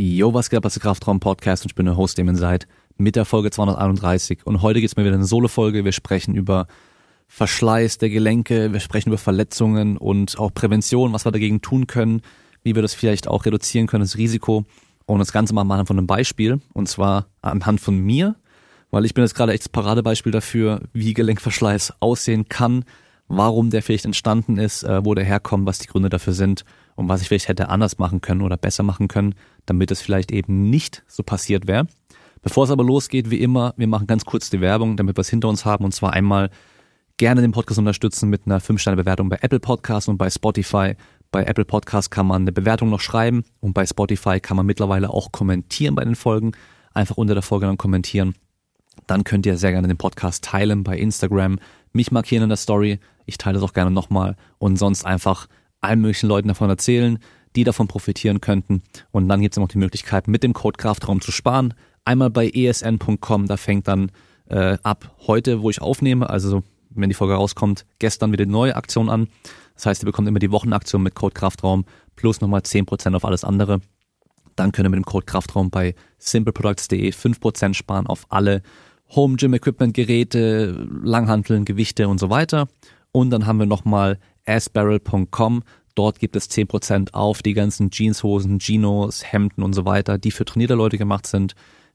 Yo, was geht ab, das ist der Kraftraum Podcast und ich bin der Host, dem ihr seid, mit der Folge 231. Und heute geht's mal wieder eine Solo-Folge. Wir sprechen über Verschleiß der Gelenke, wir sprechen über Verletzungen und auch Prävention, was wir dagegen tun können, wie wir das vielleicht auch reduzieren können, das Risiko. Und das Ganze mal anhand von einem Beispiel, und zwar anhand von mir, weil ich bin jetzt gerade echt das Paradebeispiel dafür, wie Gelenkverschleiß aussehen kann, warum der vielleicht entstanden ist, äh, wo der herkommt, was die Gründe dafür sind und was ich vielleicht hätte anders machen können oder besser machen können, damit es vielleicht eben nicht so passiert wäre. Bevor es aber losgeht, wie immer, wir machen ganz kurz die Werbung, damit wir es hinter uns haben und zwar einmal gerne den Podcast unterstützen mit einer 5-Sterne-Bewertung bei Apple Podcasts und bei Spotify. Bei Apple Podcasts kann man eine Bewertung noch schreiben und bei Spotify kann man mittlerweile auch kommentieren bei den Folgen. Einfach unter der Folge dann kommentieren. Dann könnt ihr sehr gerne den Podcast teilen bei Instagram, mich markieren in der Story. Ich teile es auch gerne nochmal und sonst einfach allen möglichen Leuten davon erzählen, die davon profitieren könnten. Und dann gibt es noch die Möglichkeit, mit dem Code Kraftraum zu sparen. Einmal bei esn.com, da fängt dann äh, ab heute, wo ich aufnehme, also wenn die Folge rauskommt, gestern wieder die neue Aktion an. Das heißt, ihr bekommt immer die Wochenaktion mit Code Kraftraum plus nochmal 10% auf alles andere. Dann könnt ihr mit dem Code Kraftraum bei simpleproducts.de 5% sparen auf alle Home Gym Equipment Geräte, Langhanteln, Gewichte und so weiter. Und dann haben wir nochmal asbarrel.com. Dort gibt es 10% auf die ganzen Jeanshosen, Ginos, Hemden und so weiter, die für trainierte Leute gemacht sind,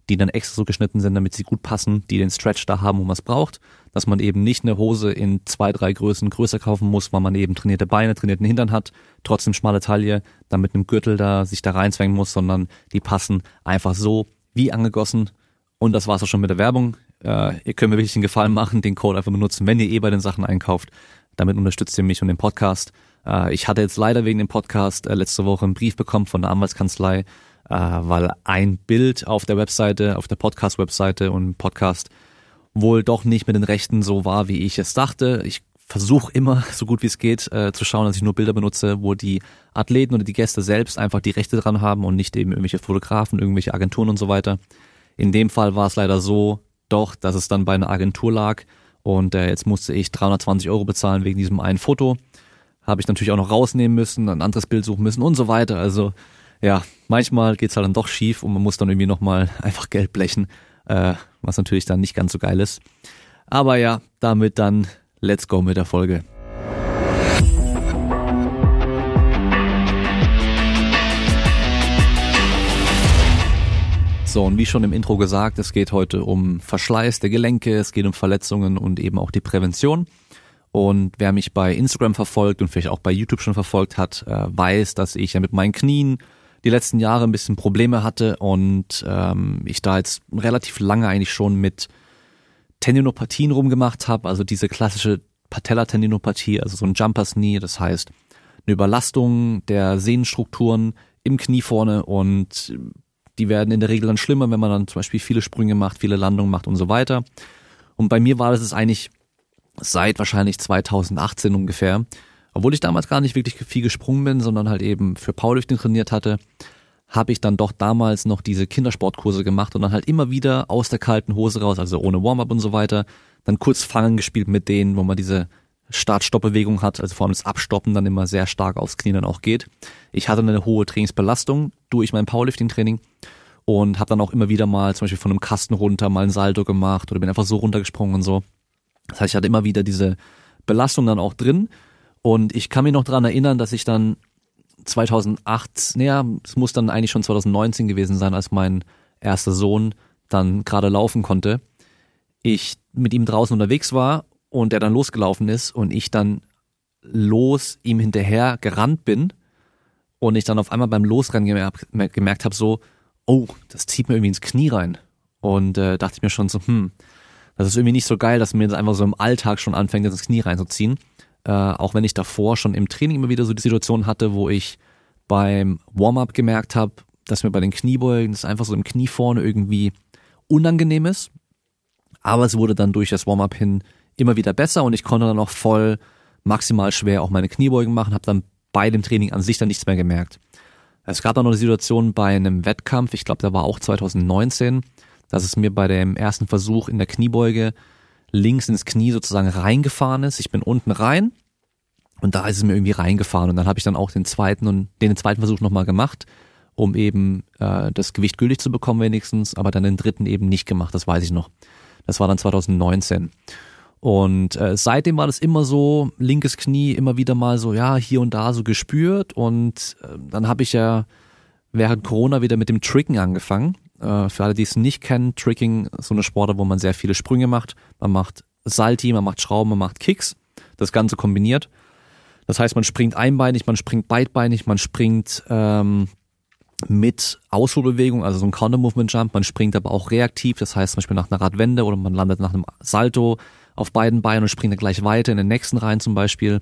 die dann extra so geschnitten sind, damit sie gut passen, die den Stretch da haben, wo man es braucht. Dass man eben nicht eine Hose in zwei, drei Größen größer kaufen muss, weil man eben trainierte Beine, trainierten Hintern hat, trotzdem schmale Taille, dann mit einem Gürtel da sich da reinzwängen muss, sondern die passen einfach so wie angegossen. Und das war's auch schon mit der Werbung. Äh, ihr könnt mir wirklich den Gefallen machen, den Code einfach benutzen, wenn ihr eh bei den Sachen einkauft. Damit unterstützt ihr mich und den Podcast. Äh, ich hatte jetzt leider wegen dem Podcast äh, letzte Woche einen Brief bekommen von der Anwaltskanzlei, äh, weil ein Bild auf der Webseite, auf der Podcast-Webseite und Podcast wohl doch nicht mit den Rechten so war, wie ich es dachte. Ich versuche immer, so gut wie es geht, zu schauen, dass ich nur Bilder benutze, wo die Athleten oder die Gäste selbst einfach die Rechte dran haben und nicht eben irgendwelche Fotografen, irgendwelche Agenturen und so weiter. In dem Fall war es leider so, doch, dass es dann bei einer Agentur lag und äh, jetzt musste ich 320 Euro bezahlen wegen diesem einen Foto. Habe ich natürlich auch noch rausnehmen müssen, ein anderes Bild suchen müssen und so weiter. Also ja, manchmal geht's halt dann doch schief und man muss dann irgendwie nochmal einfach Geld blechen, äh, was natürlich dann nicht ganz so geil ist. Aber ja, damit dann let's go mit der Folge. So, und wie schon im Intro gesagt, es geht heute um Verschleiß der Gelenke, es geht um Verletzungen und eben auch die Prävention. Und wer mich bei Instagram verfolgt und vielleicht auch bei YouTube schon verfolgt hat, äh, weiß, dass ich ja mit meinen Knien die letzten Jahre ein bisschen Probleme hatte und ähm, ich da jetzt relativ lange eigentlich schon mit Tendinopathien rumgemacht habe, also diese klassische Patellatendinopathie, also so ein Jumpers Knee, das heißt eine Überlastung der Sehnenstrukturen im Knie vorne und die werden in der Regel dann schlimmer, wenn man dann zum Beispiel viele Sprünge macht, viele Landungen macht und so weiter. Und bei mir war das es eigentlich seit wahrscheinlich 2018 ungefähr. Obwohl ich damals gar nicht wirklich viel gesprungen bin, sondern halt eben für Powerlifting trainiert hatte, habe ich dann doch damals noch diese Kindersportkurse gemacht und dann halt immer wieder aus der kalten Hose raus, also ohne Warm-up und so weiter, dann kurz Fangen gespielt mit denen, wo man diese Start-Stopp-Bewegung hat, also vor allem das Abstoppen dann immer sehr stark aufs Knie dann auch geht. Ich hatte eine hohe Trainingsbelastung durch mein Powerlifting-Training und habe dann auch immer wieder mal zum Beispiel von einem Kasten runter mal ein Salto gemacht oder bin einfach so runtergesprungen und so. Das heißt, ich hatte immer wieder diese Belastung dann auch drin und ich kann mich noch dran erinnern, dass ich dann 2008, naja, es muss dann eigentlich schon 2019 gewesen sein, als mein erster Sohn dann gerade laufen konnte. Ich mit ihm draußen unterwegs war und er dann losgelaufen ist und ich dann los ihm hinterher gerannt bin und ich dann auf einmal beim Losrennen gemerkt, gemerkt habe, so, oh, das zieht mir irgendwie ins Knie rein. Und äh, dachte ich mir schon so, hm, das ist irgendwie nicht so geil, dass mir das einfach so im Alltag schon anfängt, ins Knie reinzuziehen. Äh, auch wenn ich davor schon im Training immer wieder so die Situation hatte, wo ich beim Warm-up gemerkt habe, dass mir bei den Kniebeugen das einfach so im Knie vorne irgendwie unangenehm ist. Aber es wurde dann durch das Warm-up hin immer wieder besser und ich konnte dann auch voll maximal schwer auch meine Kniebeugen machen, habe dann bei dem Training an sich dann nichts mehr gemerkt. Es gab dann noch eine Situation bei einem Wettkampf, ich glaube, der war auch 2019, dass es mir bei dem ersten Versuch in der Kniebeuge links ins Knie sozusagen reingefahren ist. Ich bin unten rein und da ist es mir irgendwie reingefahren und dann habe ich dann auch den zweiten und den, zweiten Versuch nochmal gemacht um eben äh, das Gewicht gültig zu bekommen wenigstens, aber dann den dritten eben nicht gemacht, das weiß ich noch. Das war dann 2019. Und äh, seitdem war das immer so, linkes Knie immer wieder mal so, ja, hier und da so gespürt. Und äh, dann habe ich ja während Corona wieder mit dem Tricken angefangen. Äh, für alle, die es nicht kennen, Tricking ist so eine Sportart, wo man sehr viele Sprünge macht. Man macht Salti, man macht Schrauben, man macht Kicks. Das Ganze kombiniert. Das heißt, man springt einbeinig, man springt beidbeinig, man springt ähm, mit Ausholbewegung, also so ein Counter-Movement-Jump. Man springt aber auch reaktiv, das heißt zum Beispiel nach einer Radwende oder man landet nach einem Salto auf beiden Beinen und springt dann gleich weiter in den nächsten rein zum Beispiel.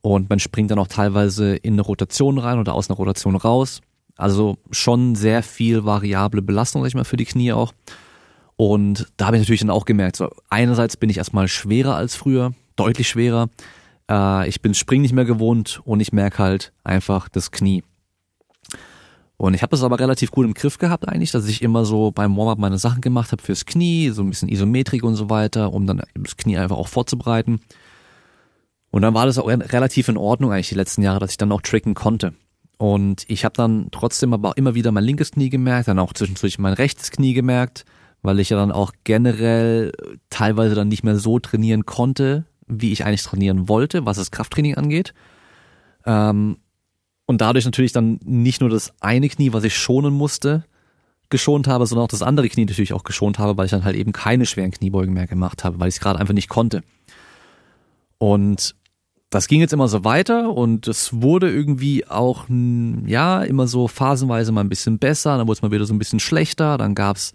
Und man springt dann auch teilweise in eine Rotation rein oder aus einer Rotation raus. Also schon sehr viel variable Belastung, sag ich mal, für die Knie auch. Und da habe ich natürlich dann auch gemerkt, so einerseits bin ich erstmal schwerer als früher, deutlich schwerer. Äh, ich bin Springen nicht mehr gewohnt und ich merke halt einfach das Knie. Und ich habe das aber relativ gut im Griff gehabt eigentlich, dass ich immer so beim Warm-up meine Sachen gemacht habe fürs Knie, so ein bisschen Isometrik und so weiter, um dann das Knie einfach auch vorzubereiten. Und dann war das auch relativ in Ordnung eigentlich die letzten Jahre, dass ich dann auch tricken konnte. Und ich habe dann trotzdem aber immer wieder mein linkes Knie gemerkt, dann auch zwischendurch mein rechtes Knie gemerkt, weil ich ja dann auch generell teilweise dann nicht mehr so trainieren konnte, wie ich eigentlich trainieren wollte, was das Krafttraining angeht. Ähm, und dadurch natürlich dann nicht nur das eine Knie, was ich schonen musste, geschont habe, sondern auch das andere Knie natürlich auch geschont habe, weil ich dann halt eben keine schweren Kniebeugen mehr gemacht habe, weil ich es gerade einfach nicht konnte. Und das ging jetzt immer so weiter und es wurde irgendwie auch, ja, immer so phasenweise mal ein bisschen besser, dann wurde es mal wieder so ein bisschen schlechter, dann gab's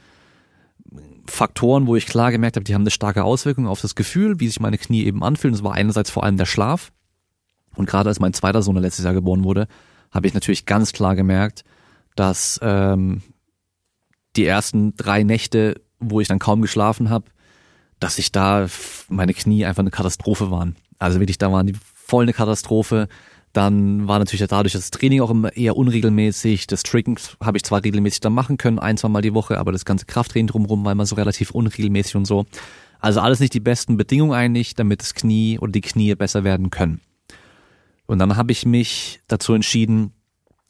Faktoren, wo ich klar gemerkt habe, die haben eine starke Auswirkung auf das Gefühl, wie sich meine Knie eben anfühlen. Das war einerseits vor allem der Schlaf. Und gerade als mein zweiter Sohn letztes Jahr geboren wurde, habe ich natürlich ganz klar gemerkt, dass ähm, die ersten drei Nächte, wo ich dann kaum geschlafen habe, dass ich da meine Knie einfach eine Katastrophe waren. Also wirklich, da waren die voll eine Katastrophe. Dann war natürlich dadurch das Training auch immer eher unregelmäßig. Das Tricken habe ich zwar regelmäßig dann machen können, ein, zwei Mal die Woche, aber das ganze Krafttraining drumherum war immer so relativ unregelmäßig und so. Also alles nicht die besten Bedingungen eigentlich, damit das Knie oder die Knie besser werden können. Und dann habe ich mich dazu entschieden,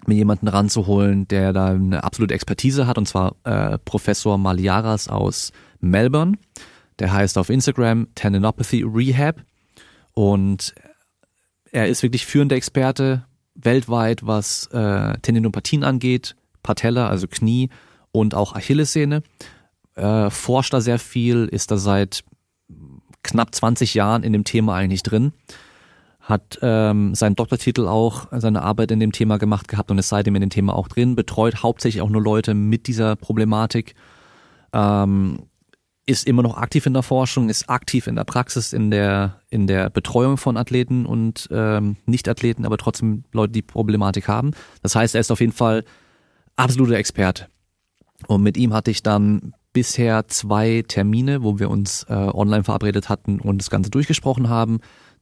mir jemanden ranzuholen, der da eine absolute Expertise hat, und zwar äh, Professor Maliaras aus Melbourne. Der heißt auf Instagram Tendinopathy Rehab und er ist wirklich führender Experte weltweit, was äh, Tendinopathien angeht, Patella, also Knie und auch Achillessehne. Äh, forscht da sehr viel, ist da seit knapp 20 Jahren in dem Thema eigentlich drin hat ähm, seinen Doktortitel auch, seine Arbeit in dem Thema gemacht gehabt und ist seitdem in dem Thema auch drin, betreut hauptsächlich auch nur Leute mit dieser Problematik, ähm, ist immer noch aktiv in der Forschung, ist aktiv in der Praxis, in der, in der Betreuung von Athleten und ähm, Nicht-Athleten, aber trotzdem Leute, die Problematik haben. Das heißt, er ist auf jeden Fall absoluter Experte. Und mit ihm hatte ich dann bisher zwei Termine, wo wir uns äh, online verabredet hatten und das Ganze durchgesprochen haben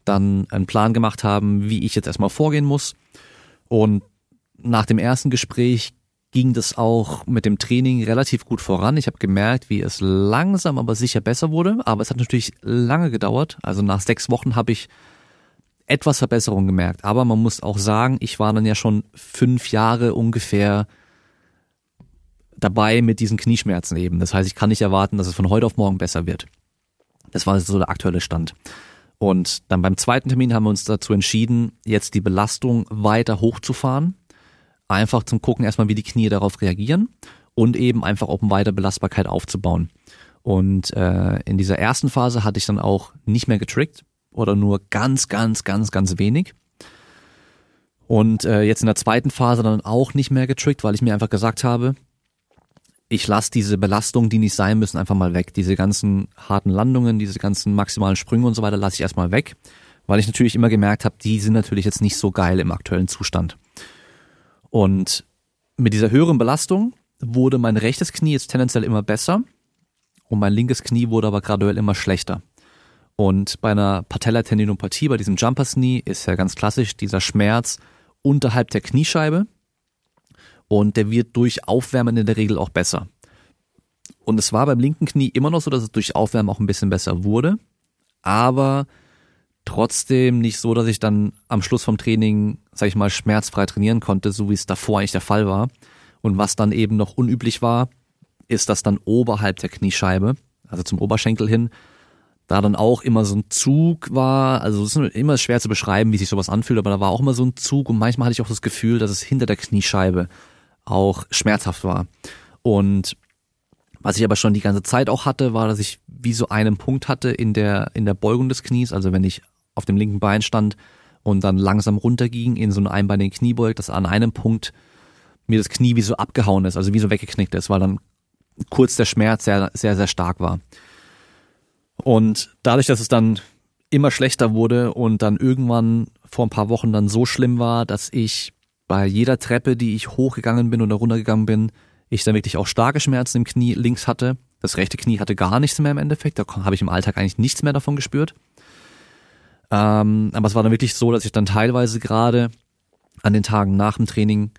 dann einen Plan gemacht haben, wie ich jetzt erstmal vorgehen muss. Und nach dem ersten Gespräch ging das auch mit dem Training relativ gut voran. Ich habe gemerkt, wie es langsam aber sicher besser wurde, aber es hat natürlich lange gedauert. Also nach sechs Wochen habe ich etwas Verbesserung gemerkt. Aber man muss auch sagen, ich war dann ja schon fünf Jahre ungefähr dabei mit diesen Knieschmerzen eben. Das heißt, ich kann nicht erwarten, dass es von heute auf morgen besser wird. Das war so der aktuelle Stand. Und dann beim zweiten Termin haben wir uns dazu entschieden, jetzt die Belastung weiter hochzufahren. Einfach zum Gucken erstmal, wie die Knie darauf reagieren und eben einfach auch weiter Belastbarkeit aufzubauen. Und äh, in dieser ersten Phase hatte ich dann auch nicht mehr getrickt oder nur ganz, ganz, ganz, ganz wenig. Und äh, jetzt in der zweiten Phase dann auch nicht mehr getrickt, weil ich mir einfach gesagt habe, ich lasse diese Belastungen, die nicht sein müssen, einfach mal weg. Diese ganzen harten Landungen, diese ganzen maximalen Sprünge und so weiter lasse ich erstmal weg, weil ich natürlich immer gemerkt habe, die sind natürlich jetzt nicht so geil im aktuellen Zustand. Und mit dieser höheren Belastung wurde mein rechtes Knie jetzt tendenziell immer besser und mein linkes Knie wurde aber graduell immer schlechter. Und bei einer Patellatendinopathie, bei diesem Jumpers Knee, ist ja ganz klassisch dieser Schmerz unterhalb der Kniescheibe und der wird durch Aufwärmen in der Regel auch besser. Und es war beim linken Knie immer noch so, dass es durch Aufwärmen auch ein bisschen besser wurde, aber trotzdem nicht so, dass ich dann am Schluss vom Training, sag ich mal, schmerzfrei trainieren konnte, so wie es davor eigentlich der Fall war. Und was dann eben noch unüblich war, ist, dass dann oberhalb der Kniescheibe, also zum Oberschenkel hin, da dann auch immer so ein Zug war, also es ist immer schwer zu beschreiben, wie sich sowas anfühlt, aber da war auch immer so ein Zug und manchmal hatte ich auch das Gefühl, dass es hinter der Kniescheibe auch schmerzhaft war. Und was ich aber schon die ganze Zeit auch hatte, war, dass ich wie so einen Punkt hatte in der, in der Beugung des Knies, also wenn ich auf dem linken Bein stand und dann langsam runterging in so eine einbeinige Kniebeug, dass an einem Punkt mir das Knie wie so abgehauen ist, also wie so weggeknickt ist, weil dann kurz der Schmerz sehr, sehr, sehr stark war. Und dadurch, dass es dann immer schlechter wurde und dann irgendwann vor ein paar Wochen dann so schlimm war, dass ich bei jeder Treppe, die ich hochgegangen bin oder runtergegangen bin, ich dann wirklich auch starke Schmerzen im Knie links hatte. Das rechte Knie hatte gar nichts mehr im Endeffekt. Da habe ich im Alltag eigentlich nichts mehr davon gespürt. Ähm, aber es war dann wirklich so, dass ich dann teilweise gerade an den Tagen nach dem Training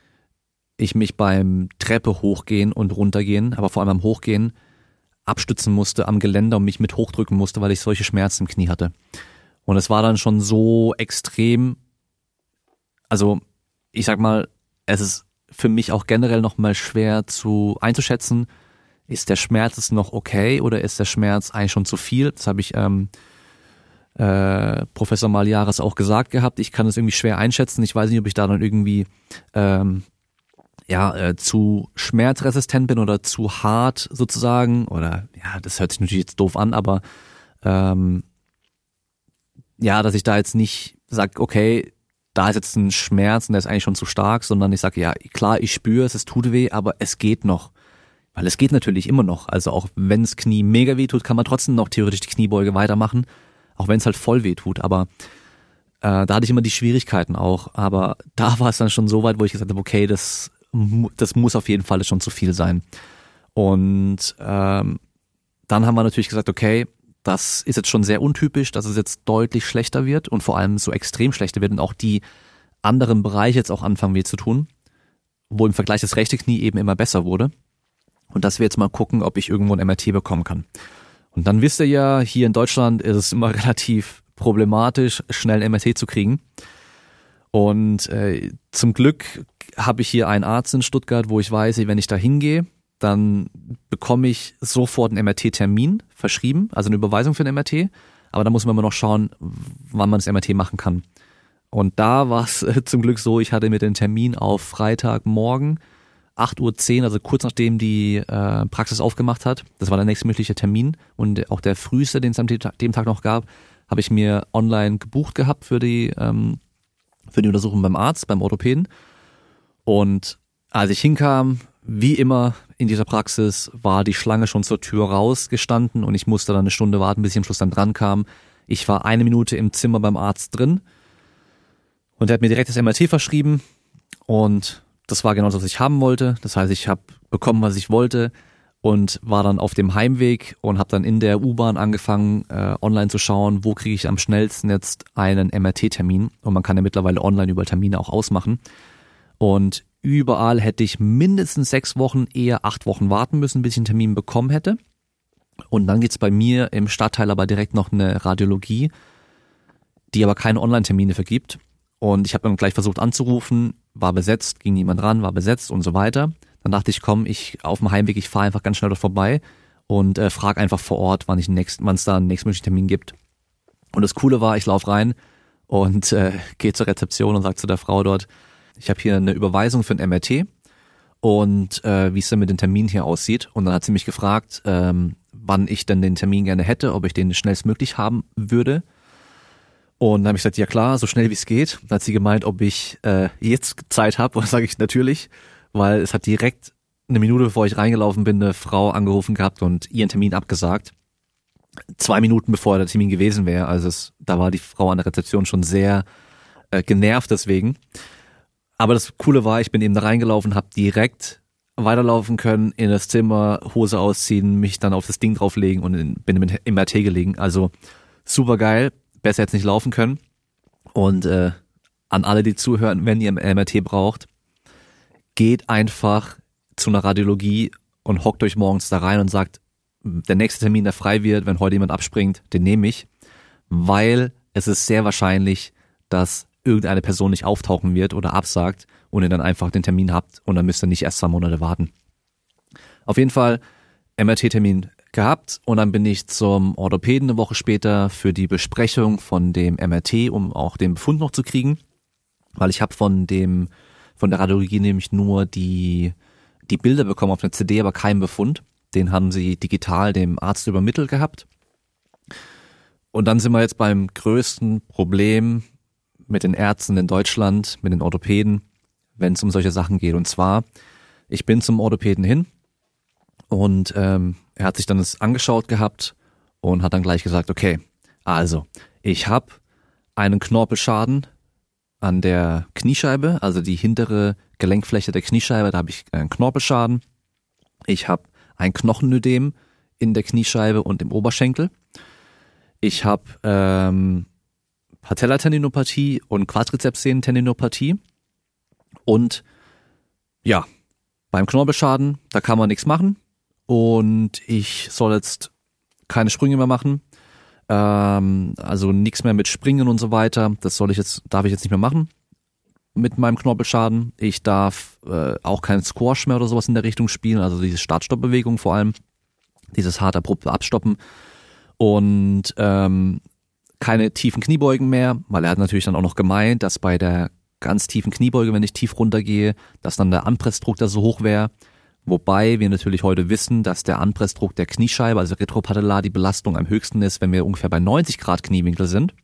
ich mich beim Treppe hochgehen und runtergehen, aber vor allem beim Hochgehen abstützen musste am Geländer und mich mit hochdrücken musste, weil ich solche Schmerzen im Knie hatte. Und es war dann schon so extrem, also ich sag mal, es ist für mich auch generell nochmal schwer zu einzuschätzen, ist der Schmerz jetzt noch okay oder ist der Schmerz eigentlich schon zu viel? Das habe ich ähm, äh, Professor Maliares auch gesagt gehabt. Ich kann es irgendwie schwer einschätzen. Ich weiß nicht, ob ich da dann irgendwie ähm, ja, äh, zu schmerzresistent bin oder zu hart sozusagen, oder ja, das hört sich natürlich jetzt doof an, aber ähm, ja, dass ich da jetzt nicht sag, okay, da ist jetzt ein Schmerz und der ist eigentlich schon zu stark, sondern ich sage, ja, klar, ich spüre es, es tut weh, aber es geht noch. Weil es geht natürlich immer noch. Also auch wenn das Knie mega weh tut, kann man trotzdem noch theoretisch die Kniebeuge weitermachen, auch wenn es halt voll weh tut. Aber äh, da hatte ich immer die Schwierigkeiten auch. Aber da war es dann schon so weit, wo ich gesagt habe, okay, das das muss auf jeden Fall schon zu viel sein. Und ähm, dann haben wir natürlich gesagt, okay, das ist jetzt schon sehr untypisch, dass es jetzt deutlich schlechter wird und vor allem so extrem schlechter wird und auch die anderen Bereiche jetzt auch anfangen weh zu tun, wo im Vergleich das rechte Knie eben immer besser wurde. Und dass wir jetzt mal gucken, ob ich irgendwo ein MRT bekommen kann. Und dann wisst ihr ja, hier in Deutschland ist es immer relativ problematisch, schnell ein MRT zu kriegen. Und äh, zum Glück habe ich hier einen Arzt in Stuttgart, wo ich weiß, wenn ich da hingehe, dann bekomme ich sofort einen MRT-Termin verschrieben, also eine Überweisung für ein MRT. Aber da muss man immer noch schauen, wann man das MRT machen kann. Und da war es äh, zum Glück so, ich hatte mir den Termin auf Freitagmorgen 8.10 Uhr, also kurz nachdem die äh, Praxis aufgemacht hat. Das war der nächstmögliche Termin und auch der früheste, den es an dem Tag noch gab, habe ich mir online gebucht gehabt für die ähm, für die Untersuchung beim Arzt, beim Orthopäden. Und als ich hinkam, wie immer in dieser Praxis, war die Schlange schon zur Tür rausgestanden und ich musste dann eine Stunde warten, bis ich am Schluss dann dran kam. Ich war eine Minute im Zimmer beim Arzt drin und er hat mir direkt das MRT verschrieben und das war genau das, was ich haben wollte. Das heißt, ich habe bekommen, was ich wollte und war dann auf dem Heimweg und habe dann in der U-Bahn angefangen, äh, online zu schauen, wo kriege ich am schnellsten jetzt einen MRT-Termin. Und man kann ja mittlerweile online über Termine auch ausmachen. Und überall hätte ich mindestens sechs Wochen, eher acht Wochen warten müssen, bis ich einen Termin bekommen hätte. Und dann geht's bei mir im Stadtteil aber direkt noch eine Radiologie, die aber keine Online-Termine vergibt. Und ich habe dann gleich versucht anzurufen, war besetzt, ging niemand ran, war besetzt und so weiter. Dann dachte ich, komm, ich auf dem Heimweg, ich fahre einfach ganz schnell dort vorbei und äh, frage einfach vor Ort, wann ich nächst, wann es da einen nächstmöglichen Termin gibt. Und das Coole war, ich laufe rein und äh, gehe zur Rezeption und sage zu der Frau dort, ich habe hier eine Überweisung für ein MRT und äh, wie es denn mit dem Termin hier aussieht. Und dann hat sie mich gefragt, ähm, wann ich denn den Termin gerne hätte, ob ich den schnellstmöglich haben würde. Und dann habe ich gesagt, ja klar, so schnell wie es geht. Dann hat sie gemeint, ob ich äh, jetzt Zeit habe. Und dann sage ich natürlich weil es hat direkt eine Minute bevor ich reingelaufen bin, eine Frau angerufen gehabt und ihren Termin abgesagt. Zwei Minuten bevor der Termin gewesen wäre. Also es, da war die Frau an der Rezeption schon sehr äh, genervt deswegen. Aber das Coole war, ich bin eben da reingelaufen, habe direkt weiterlaufen können, in das Zimmer, Hose ausziehen, mich dann auf das Ding drauflegen und in, bin im MRT gelegen. Also super geil, besser jetzt nicht laufen können. Und äh, an alle, die zuhören, wenn ihr MRT braucht, geht einfach zu einer Radiologie und hockt euch morgens da rein und sagt, der nächste Termin, der frei wird, wenn heute jemand abspringt, den nehme ich, weil es ist sehr wahrscheinlich, dass irgendeine Person nicht auftauchen wird oder absagt und ihr dann einfach den Termin habt und dann müsst ihr nicht erst zwei Monate warten. Auf jeden Fall MRT-Termin gehabt und dann bin ich zum Orthopäden eine Woche später für die Besprechung von dem MRT, um auch den Befund noch zu kriegen, weil ich habe von dem von der Radiologie nämlich nur die die Bilder bekommen auf einer CD, aber keinen Befund. Den haben sie digital dem Arzt übermittelt gehabt. Und dann sind wir jetzt beim größten Problem mit den Ärzten in Deutschland, mit den Orthopäden, wenn es um solche Sachen geht. Und zwar, ich bin zum Orthopäden hin und ähm, er hat sich dann das angeschaut gehabt und hat dann gleich gesagt, okay, also ich habe einen Knorpelschaden an der Kniescheibe, also die hintere Gelenkfläche der Kniescheibe, da habe ich einen Knorpelschaden. Ich habe ein Knochenödem in der Kniescheibe und im Oberschenkel. Ich habe ähm, Patellatendinopathie und Quadrizepssehnentendinopathie. Und ja, beim Knorpelschaden, da kann man nichts machen. Und ich soll jetzt keine Sprünge mehr machen. Ähm, also nichts mehr mit Springen und so weiter. Das soll ich jetzt, darf ich jetzt nicht mehr machen mit meinem Knorpelschaden. Ich darf äh, auch keinen Squash mehr oder sowas in der Richtung spielen, also diese Start-Stopp-Bewegung vor allem, dieses hart abrupte Abstoppen und ähm, keine tiefen Kniebeugen mehr, weil er hat natürlich dann auch noch gemeint, dass bei der ganz tiefen Kniebeuge, wenn ich tief runtergehe, dass dann der Anpressdruck da so hoch wäre. Wobei wir natürlich heute wissen, dass der Anpressdruck der Kniescheibe, also retropatellar, die Belastung am höchsten ist, wenn wir ungefähr bei 90 Grad Kniewinkel sind.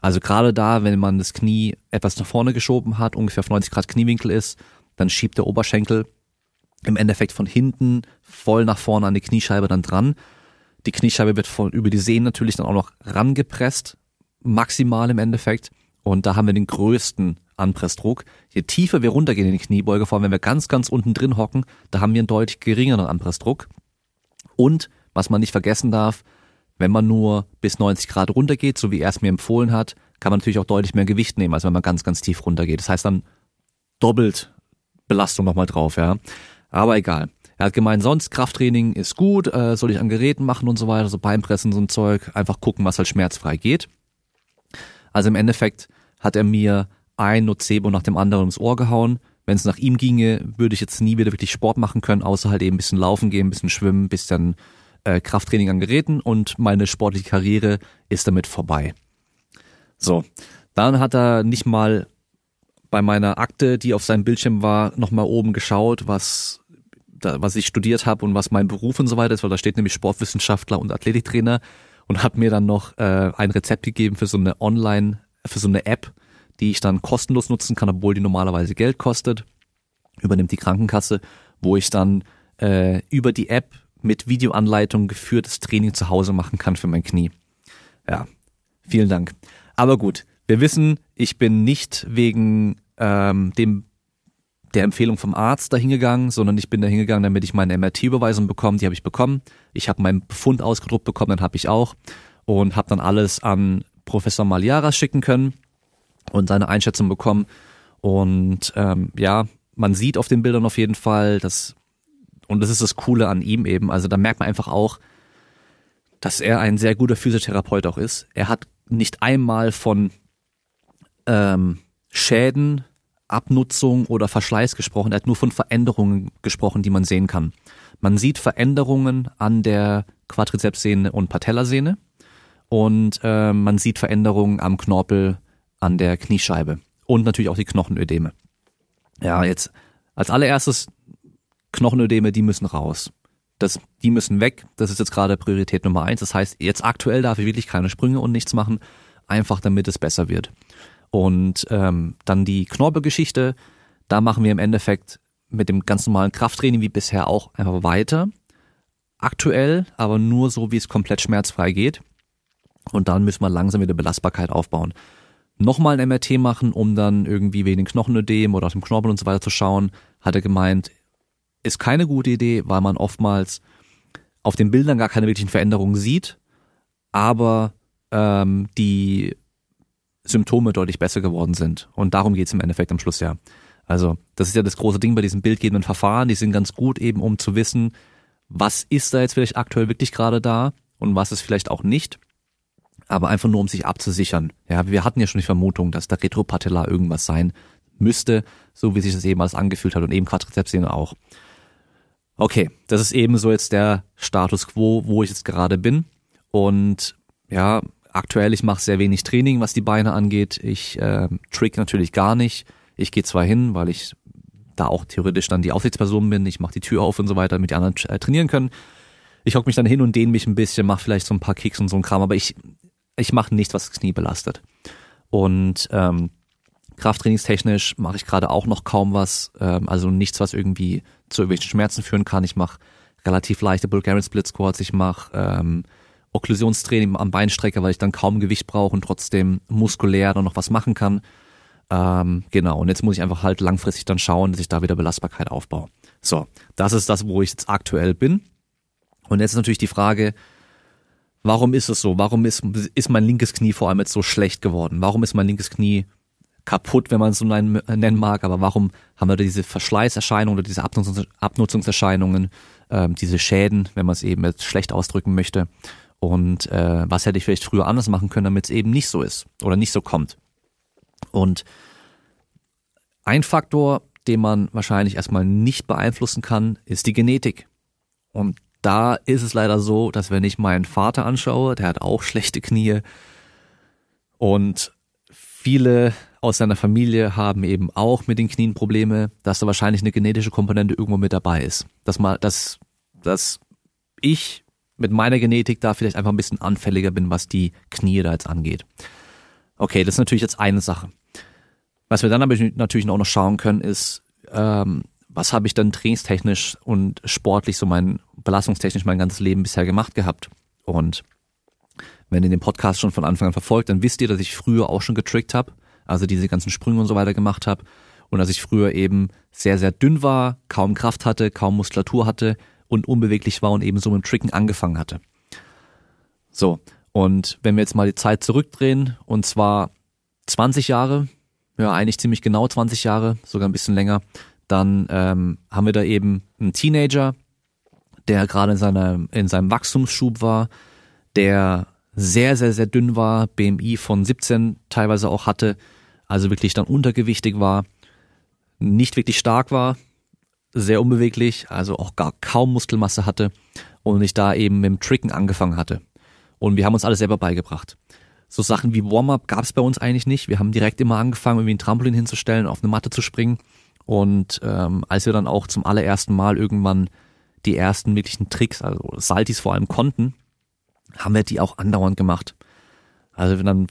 Also gerade da, wenn man das Knie etwas nach vorne geschoben hat, ungefähr auf 90 Grad Kniewinkel ist, dann schiebt der Oberschenkel im Endeffekt von hinten voll nach vorne an die Kniescheibe dann dran. Die Kniescheibe wird von über die Sehnen natürlich dann auch noch rangepresst, maximal im Endeffekt. Und da haben wir den größten Anpressdruck. Je tiefer wir runtergehen in die Kniebeuge, vor allem wenn wir ganz, ganz unten drin hocken, da haben wir einen deutlich geringeren Anpressdruck. Und was man nicht vergessen darf, wenn man nur bis 90 Grad runtergeht, so wie er es mir empfohlen hat, kann man natürlich auch deutlich mehr Gewicht nehmen, als wenn man ganz, ganz tief runtergeht. Das heißt dann doppelt Belastung nochmal drauf, ja. Aber egal. Er hat gemeint, sonst Krafttraining ist gut, äh, soll ich an Geräten machen und so weiter, so Beinpressen, so ein Zeug, einfach gucken, was halt schmerzfrei geht. Also im Endeffekt hat er mir ein Nocebo nach dem anderen ums Ohr gehauen. Wenn es nach ihm ginge, würde ich jetzt nie wieder wirklich Sport machen können, außer halt eben ein bisschen laufen gehen, ein bisschen schwimmen, ein bisschen äh, Krafttraining an Geräten und meine sportliche Karriere ist damit vorbei. So, dann hat er nicht mal bei meiner Akte, die auf seinem Bildschirm war, nochmal oben geschaut, was da, was ich studiert habe und was mein Beruf und so weiter ist, weil da steht nämlich Sportwissenschaftler und Athletiktrainer und hat mir dann noch äh, ein Rezept gegeben für so eine Online, für so eine App, die ich dann kostenlos nutzen kann, obwohl die normalerweise Geld kostet. Übernimmt die Krankenkasse, wo ich dann äh, über die App mit Videoanleitung geführtes Training zu Hause machen kann für mein Knie. Ja, vielen Dank. Aber gut, wir wissen, ich bin nicht wegen ähm, dem der Empfehlung vom Arzt dahingegangen, sondern ich bin da hingegangen, damit ich meine MRT-Überweisung bekomme. Die habe ich bekommen. Ich habe meinen Befund ausgedruckt bekommen, dann habe ich auch und habe dann alles an Professor Maliaras schicken können und seine Einschätzung bekommen. Und ähm, ja, man sieht auf den Bildern auf jeden Fall, dass und das ist das Coole an ihm eben. Also da merkt man einfach auch, dass er ein sehr guter Physiotherapeut auch ist. Er hat nicht einmal von ähm, Schäden, Abnutzung oder Verschleiß gesprochen. Er hat nur von Veränderungen gesprochen, die man sehen kann. Man sieht Veränderungen an der Quadrizepssehne und Patellasehne und äh, man sieht Veränderungen am Knorpel an der Kniescheibe und natürlich auch die Knochenödeme. Ja, jetzt als allererstes Knochenödeme, die müssen raus. Das, die müssen weg. Das ist jetzt gerade Priorität Nummer eins. Das heißt, jetzt aktuell darf ich wirklich keine Sprünge und nichts machen, einfach damit es besser wird. Und ähm, dann die Knorpelgeschichte, da machen wir im Endeffekt mit dem ganz normalen Krafttraining wie bisher auch einfach weiter. Aktuell, aber nur so, wie es komplett schmerzfrei geht. Und dann müssen wir langsam wieder Belastbarkeit aufbauen. Nochmal ein MRT machen, um dann irgendwie wegen den Knochenödem oder aus dem Knorpel und so weiter zu schauen, hat er gemeint, ist keine gute Idee, weil man oftmals auf den Bildern gar keine wirklichen Veränderungen sieht, aber ähm, die Symptome deutlich besser geworden sind. Und darum geht es im Endeffekt am Schluss ja. Also das ist ja das große Ding bei diesen bildgebenden Verfahren. Die sind ganz gut eben, um zu wissen, was ist da jetzt vielleicht aktuell wirklich gerade da und was ist vielleicht auch nicht. aber einfach nur um sich abzusichern. Ja, wir hatten ja schon die Vermutung, dass der Retropatellar irgendwas sein müsste, so wie sich das eben alles angefühlt hat und eben Quadrizepssehne auch. Okay, das ist eben so jetzt der Status quo, wo ich jetzt gerade bin. Und ja, aktuell, ich mache sehr wenig Training, was die Beine angeht. Ich äh, trick natürlich gar nicht. Ich gehe zwar hin, weil ich da auch theoretisch dann die Aufsichtsperson bin. Ich mache die Tür auf und so weiter, damit die anderen äh, trainieren können. Ich hocke mich dann hin und dehne mich ein bisschen, mache vielleicht so ein paar Kicks und so ein Kram, aber ich, ich mache nichts, was das Knie belastet. Und ähm, Krafttrainingstechnisch mache ich gerade auch noch kaum was, ähm, also nichts, was irgendwie zu irgendwelchen Schmerzen führen kann. Ich mache relativ leichte Bulgarian Split Squats, ich mache ähm, Okklusionstraining am Beinstrecker, weil ich dann kaum Gewicht brauche und trotzdem muskulär dann noch was machen kann. Ähm, genau, und jetzt muss ich einfach halt langfristig dann schauen, dass ich da wieder Belastbarkeit aufbaue. So, das ist das, wo ich jetzt aktuell bin. Und jetzt ist natürlich die Frage, warum ist es so? Warum ist, ist mein linkes Knie vor allem jetzt so schlecht geworden? Warum ist mein linkes Knie kaputt, wenn man es so nennen mag, aber warum haben wir diese Verschleißerscheinungen oder diese Abnutzungserscheinungen, ähm, diese Schäden, wenn man es eben jetzt schlecht ausdrücken möchte? Und äh, was hätte ich vielleicht früher anders machen können, damit es eben nicht so ist oder nicht so kommt? Und ein Faktor, den man wahrscheinlich erstmal nicht beeinflussen kann, ist die Genetik. Und da ist es leider so, dass wenn ich meinen Vater anschaue, der hat auch schlechte Knie und viele aus seiner Familie haben eben auch mit den Knien Probleme, dass da wahrscheinlich eine genetische Komponente irgendwo mit dabei ist. Dass mal, dass, dass ich mit meiner Genetik da vielleicht einfach ein bisschen anfälliger bin, was die Knie da jetzt angeht. Okay, das ist natürlich jetzt eine Sache. Was wir dann aber natürlich auch noch schauen können, ist, ähm, was habe ich dann trainingstechnisch und sportlich, so mein belastungstechnisch mein ganzes Leben bisher gemacht gehabt. Und wenn ihr den Podcast schon von Anfang an verfolgt, dann wisst ihr, dass ich früher auch schon getrickt habe, also diese ganzen Sprünge und so weiter gemacht habe. Und dass ich früher eben sehr, sehr dünn war, kaum Kraft hatte, kaum Muskulatur hatte und unbeweglich war und eben so mit dem Tricken angefangen hatte. So, und wenn wir jetzt mal die Zeit zurückdrehen, und zwar 20 Jahre, ja eigentlich ziemlich genau 20 Jahre, sogar ein bisschen länger, dann ähm, haben wir da eben einen Teenager, der gerade in, seiner, in seinem Wachstumsschub war, der sehr, sehr, sehr dünn war, BMI von 17 teilweise auch hatte, also wirklich dann untergewichtig war, nicht wirklich stark war, sehr unbeweglich, also auch gar kaum Muskelmasse hatte und ich da eben mit dem Tricken angefangen hatte. Und wir haben uns alles selber beigebracht. So Sachen wie Warm-up gab es bei uns eigentlich nicht. Wir haben direkt immer angefangen, irgendwie ein Trampolin hinzustellen, auf eine Matte zu springen. Und ähm, als wir dann auch zum allerersten Mal irgendwann die ersten wirklichen Tricks, also Saltis vor allem konnten, haben wir die auch andauernd gemacht. Also wir dann,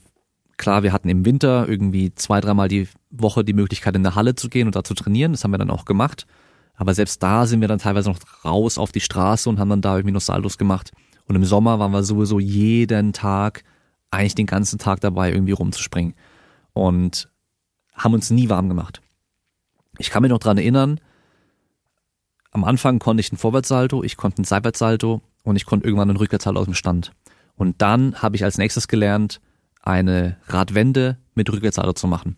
klar, wir hatten im Winter irgendwie zwei, dreimal die Woche die Möglichkeit in der Halle zu gehen und da zu trainieren. Das haben wir dann auch gemacht. Aber selbst da sind wir dann teilweise noch raus auf die Straße und haben dann da irgendwie noch Saldos gemacht. Und im Sommer waren wir sowieso jeden Tag, eigentlich den ganzen Tag dabei, irgendwie rumzuspringen. Und haben uns nie warm gemacht. Ich kann mich noch dran erinnern, am Anfang konnte ich einen Vorwärtssalto, ich konnte einen Seitwärtssalto und ich konnte irgendwann einen Rückwärtssalto aus dem Stand. Und dann habe ich als nächstes gelernt, eine Radwende mit Rückwärtssalto zu machen.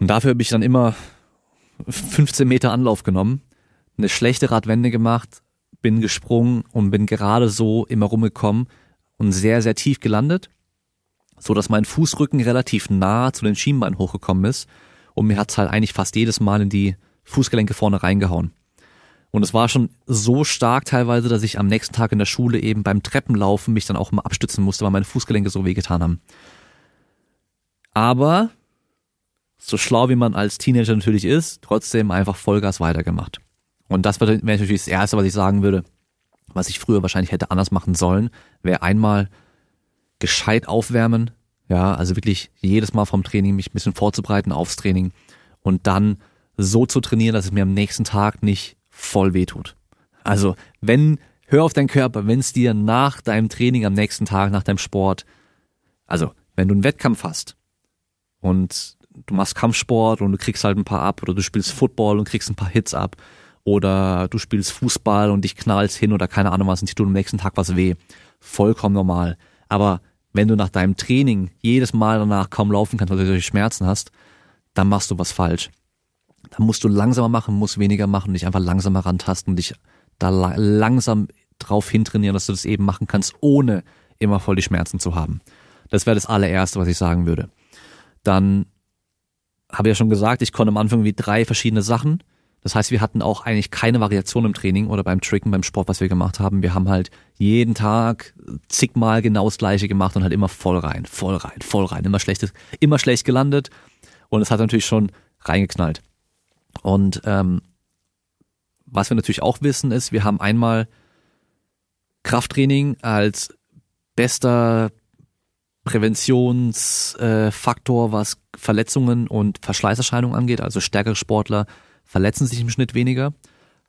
Und dafür habe ich dann immer 15 Meter Anlauf genommen, eine schlechte Radwende gemacht, bin gesprungen und bin gerade so immer rumgekommen und sehr, sehr tief gelandet, so dass mein Fußrücken relativ nah zu den Schienbeinen hochgekommen ist und mir hat's halt eigentlich fast jedes Mal in die Fußgelenke vorne reingehauen. Und es war schon so stark teilweise, dass ich am nächsten Tag in der Schule eben beim Treppenlaufen mich dann auch immer abstützen musste, weil meine Fußgelenke so wehgetan haben. Aber so schlau wie man als Teenager natürlich ist, trotzdem einfach Vollgas weitergemacht. Und das wäre natürlich das Erste, was ich sagen würde, was ich früher wahrscheinlich hätte anders machen sollen, wäre einmal gescheit aufwärmen, ja, also wirklich jedes Mal vom Training mich ein bisschen vorzubereiten aufs Training und dann so zu trainieren, dass es mir am nächsten Tag nicht voll wehtut. Also, wenn, hör auf deinen Körper, wenn es dir nach deinem Training am nächsten Tag, nach deinem Sport, also, wenn du einen Wettkampf hast und du machst Kampfsport und du kriegst halt ein paar ab oder du spielst Football und kriegst ein paar Hits ab oder du spielst Fußball und dich knallst hin oder keine Ahnung was und dich tut am nächsten Tag was weh. Vollkommen normal. Aber wenn du nach deinem Training jedes Mal danach kaum laufen kannst, weil du solche Schmerzen hast, dann machst du was falsch. Da musst du langsamer machen, musst weniger machen, dich einfach langsamer rantasten und dich da langsam drauf hintrainieren, dass du das eben machen kannst, ohne immer voll die Schmerzen zu haben. Das wäre das allererste, was ich sagen würde. Dann habe ja schon gesagt, ich konnte am Anfang wie drei verschiedene Sachen. Das heißt, wir hatten auch eigentlich keine Variation im Training oder beim Tricken, beim Sport, was wir gemacht haben. Wir haben halt jeden Tag zigmal genau das Gleiche gemacht und halt immer voll rein, voll rein, voll rein, immer schlechtes, immer schlecht gelandet. Und es hat natürlich schon reingeknallt. Und ähm, was wir natürlich auch wissen ist, wir haben einmal Krafttraining als bester Präventionsfaktor, äh, was Verletzungen und Verschleißerscheinungen angeht. Also stärkere Sportler verletzen sich im Schnitt weniger,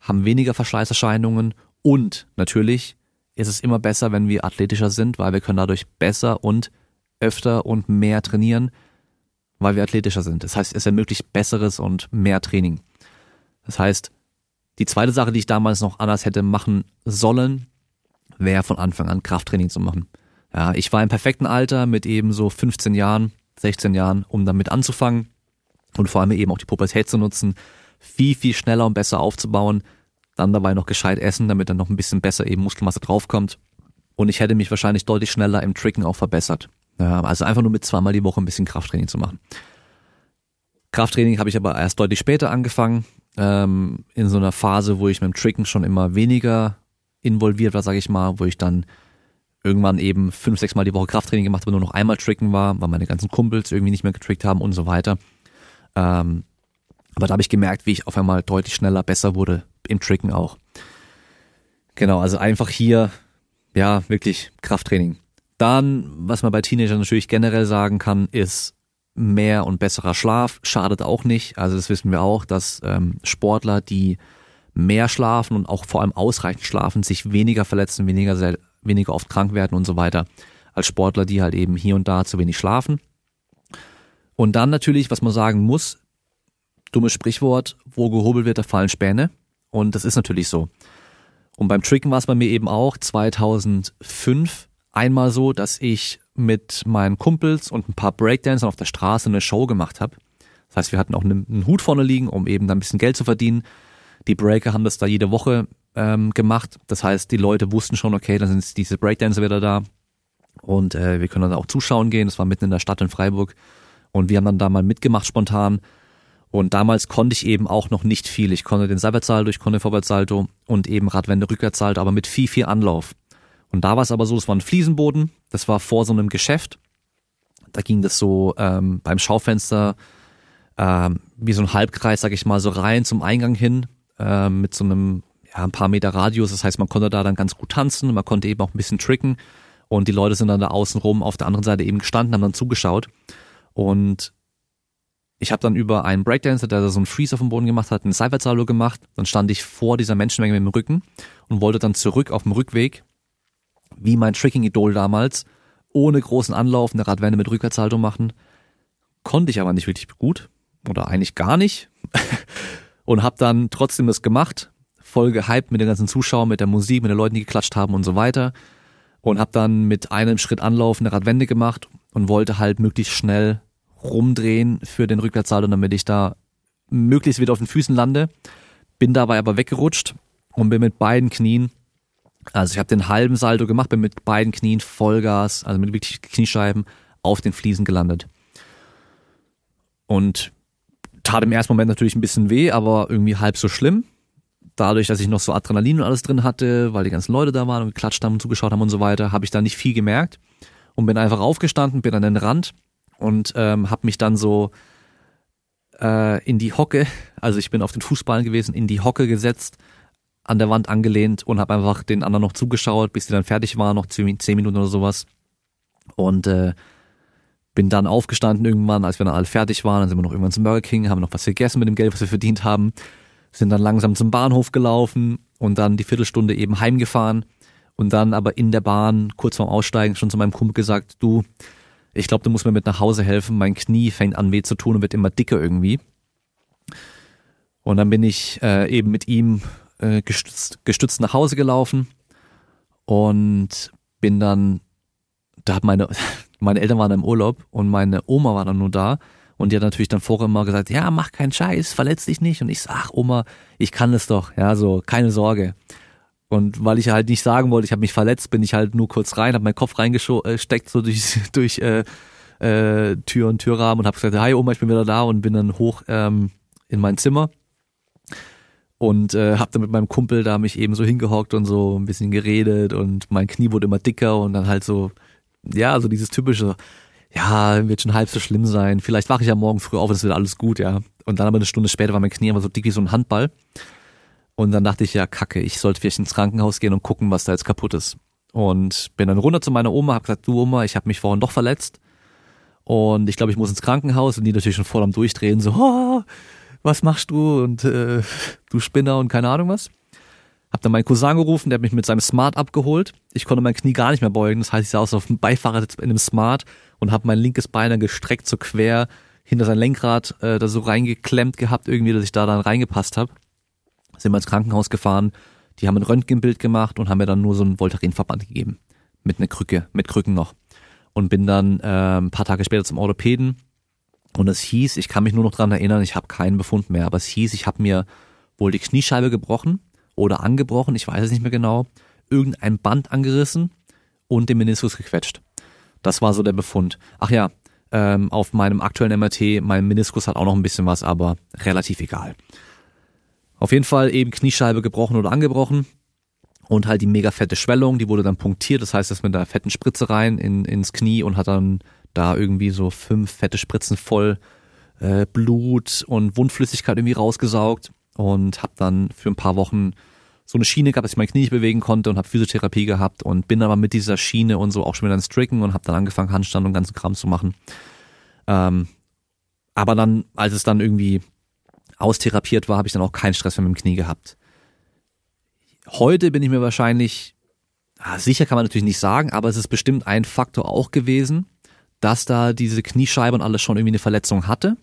haben weniger Verschleißerscheinungen und natürlich ist es immer besser, wenn wir athletischer sind, weil wir können dadurch besser und öfter und mehr trainieren, weil wir athletischer sind. Das heißt, es ermöglicht besseres und mehr Training. Das heißt, die zweite Sache, die ich damals noch anders hätte machen sollen, wäre von Anfang an Krafttraining zu machen. Ja, ich war im perfekten Alter mit eben so 15 Jahren, 16 Jahren, um damit anzufangen und vor allem eben auch die Pubertät zu nutzen, viel, viel schneller und besser aufzubauen, dann dabei noch gescheit essen, damit dann noch ein bisschen besser eben Muskelmasse draufkommt. Und ich hätte mich wahrscheinlich deutlich schneller im Tricken auch verbessert. Ja, also einfach nur mit zweimal die Woche ein bisschen Krafttraining zu machen. Krafttraining habe ich aber erst deutlich später angefangen, ähm, in so einer Phase, wo ich mit dem Tricken schon immer weniger involviert war, sage ich mal, wo ich dann irgendwann eben fünf, sechs Mal die Woche Krafttraining gemacht habe, nur noch einmal Tricken war, weil meine ganzen Kumpels irgendwie nicht mehr getrickt haben und so weiter. Ähm, aber da habe ich gemerkt, wie ich auf einmal deutlich schneller besser wurde im Tricken auch. Genau, also einfach hier, ja, wirklich Krafttraining. Dann, was man bei Teenagern natürlich generell sagen kann, ist mehr und besserer Schlaf. Schadet auch nicht. Also das wissen wir auch, dass ähm, Sportler, die mehr schlafen und auch vor allem ausreichend schlafen, sich weniger verletzen, weniger, weniger oft krank werden und so weiter, als Sportler, die halt eben hier und da zu wenig schlafen. Und dann natürlich, was man sagen muss, dummes Sprichwort, wo gehobelt wird, da fallen Späne. Und das ist natürlich so. Und beim Tricken war es bei mir eben auch 2005 einmal so, dass ich mit meinen Kumpels und ein paar Breakdancern auf der Straße eine Show gemacht habe. Das heißt, wir hatten auch einen, Hut vorne liegen, um eben da ein bisschen Geld zu verdienen. Die Breaker haben das da jede Woche ähm, gemacht. Das heißt, die Leute wussten schon, okay, dann sind diese Breakdancer wieder da. Und äh, wir können dann auch zuschauen gehen. Das war mitten in der Stadt in Freiburg. Und wir haben dann da mal mitgemacht spontan. Und damals konnte ich eben auch noch nicht viel. Ich konnte den Seitwärtssalto, ich konnte Vorwärtssalto und eben Radwende, Rückwärtssalto, aber mit viel, viel Anlauf. Und da war es aber so, das war ein Fliesenboden, das war vor so einem Geschäft. Da ging das so ähm, beim Schaufenster ähm, wie so ein Halbkreis, sag ich mal, so rein zum Eingang hin äh, mit so einem ja, ein paar Meter Radius. Das heißt, man konnte da dann ganz gut tanzen, man konnte eben auch ein bisschen tricken und die Leute sind dann da außen rum auf der anderen Seite eben gestanden, haben dann zugeschaut und ich habe dann über einen Breakdancer, der da so einen Freeze auf dem Boden gemacht hat, einen Seitwärtssalo gemacht. Dann stand ich vor dieser Menschenmenge mit dem Rücken und wollte dann zurück auf dem Rückweg, wie mein Tricking-Idol damals, ohne großen Anlauf eine Radwende mit Rückwärtssalto machen. Konnte ich aber nicht wirklich gut oder eigentlich gar nicht. und habe dann trotzdem das gemacht, voll gehypt mit den ganzen Zuschauern, mit der Musik, mit den Leuten, die geklatscht haben und so weiter. Und habe dann mit einem Schritt Anlauf eine Radwende gemacht und wollte halt möglichst schnell rumdrehen für den Rückwärtssalto, damit ich da möglichst wieder auf den Füßen lande. Bin dabei aber weggerutscht und bin mit beiden Knien, also ich habe den halben Salto gemacht, bin mit beiden Knien Vollgas, also mit wirklich Kniescheiben auf den Fliesen gelandet. Und tat im ersten Moment natürlich ein bisschen weh, aber irgendwie halb so schlimm. Dadurch, dass ich noch so Adrenalin und alles drin hatte, weil die ganzen Leute da waren und geklatscht haben und zugeschaut haben und so weiter, habe ich da nicht viel gemerkt und bin einfach aufgestanden, bin an den Rand und ähm, habe mich dann so äh, in die Hocke, also ich bin auf den Fußballen gewesen, in die Hocke gesetzt, an der Wand angelehnt und habe einfach den anderen noch zugeschaut, bis die dann fertig waren, noch zehn, zehn Minuten oder sowas. Und äh, bin dann aufgestanden irgendwann, als wir dann alle fertig waren, dann sind wir noch irgendwann zum Burger King, haben noch was gegessen mit dem Geld, was wir verdient haben, sind dann langsam zum Bahnhof gelaufen und dann die Viertelstunde eben heimgefahren und dann aber in der Bahn kurz vorm Aussteigen schon zu meinem Kumpel gesagt, du, ich glaube, du musst mir mit nach Hause helfen. Mein Knie fängt an weh zu tun und wird immer dicker irgendwie. Und dann bin ich äh, eben mit ihm äh, gestützt, gestützt nach Hause gelaufen und bin dann, da hat meine, meine Eltern waren im Urlaub und meine Oma war dann nur da und die hat natürlich dann vorher immer gesagt, ja, mach keinen Scheiß, verletz dich nicht. Und ich sag, ach Oma, ich kann es doch, ja, so, keine Sorge. Und weil ich halt nicht sagen wollte, ich habe mich verletzt, bin ich halt nur kurz rein, habe meinen Kopf reingesteckt, so durch, durch äh, äh, Tür und Türrahmen und habe gesagt, hi Oma, ich bin wieder da und bin dann hoch ähm, in mein Zimmer und äh, habe dann mit meinem Kumpel da mich eben so hingehockt und so ein bisschen geredet und mein Knie wurde immer dicker und dann halt so, ja, so dieses typische, ja, wird schon halb so schlimm sein, vielleicht wache ich ja morgen früh auf und es wird alles gut, ja. Und dann aber eine Stunde später war mein Knie aber so dick wie so ein Handball und dann dachte ich, ja, kacke, ich sollte vielleicht ins Krankenhaus gehen und gucken, was da jetzt kaputt ist. Und bin dann runter zu meiner Oma, hab gesagt, du Oma, ich habe mich vorhin doch verletzt und ich glaube, ich muss ins Krankenhaus und die natürlich schon voll am Durchdrehen, so, oh, was machst du und äh, du Spinner und keine Ahnung was. Hab dann meinen Cousin gerufen, der hat mich mit seinem Smart abgeholt. Ich konnte mein Knie gar nicht mehr beugen, das heißt, ich saß auf dem Beifahrersitz in einem Smart und habe mein linkes Bein dann gestreckt so quer hinter sein Lenkrad äh, da so reingeklemmt gehabt irgendwie, dass ich da dann reingepasst habe. Sind wir ins Krankenhaus gefahren, die haben ein Röntgenbild gemacht und haben mir dann nur so einen Voltarenverband gegeben mit einer Krücke, mit Krücken noch und bin dann äh, ein paar Tage später zum Orthopäden und es hieß, ich kann mich nur noch dran erinnern, ich habe keinen Befund mehr, aber es hieß, ich habe mir wohl die Kniescheibe gebrochen oder angebrochen, ich weiß es nicht mehr genau, irgendein Band angerissen und den Meniskus gequetscht. Das war so der Befund. Ach ja, ähm, auf meinem aktuellen MRT, mein Meniskus hat auch noch ein bisschen was, aber relativ egal. Auf jeden Fall eben Kniescheibe gebrochen oder angebrochen und halt die mega fette Schwellung, die wurde dann punktiert, das heißt, dass mit der fetten Spritze rein in, ins Knie und hat dann da irgendwie so fünf fette Spritzen voll äh, Blut und Wundflüssigkeit irgendwie rausgesaugt und habe dann für ein paar Wochen so eine Schiene gehabt, dass ich mein Knie nicht bewegen konnte und habe Physiotherapie gehabt und bin aber mit dieser Schiene und so auch schon wieder ins Stricken und habe dann angefangen Handstand und ganzen Kram zu machen. Ähm, aber dann, als es dann irgendwie austherapiert war, habe ich dann auch keinen Stress mehr mit dem Knie gehabt. Heute bin ich mir wahrscheinlich, ah, sicher kann man natürlich nicht sagen, aber es ist bestimmt ein Faktor auch gewesen, dass da diese Kniescheibe und alles schon irgendwie eine Verletzung hatte.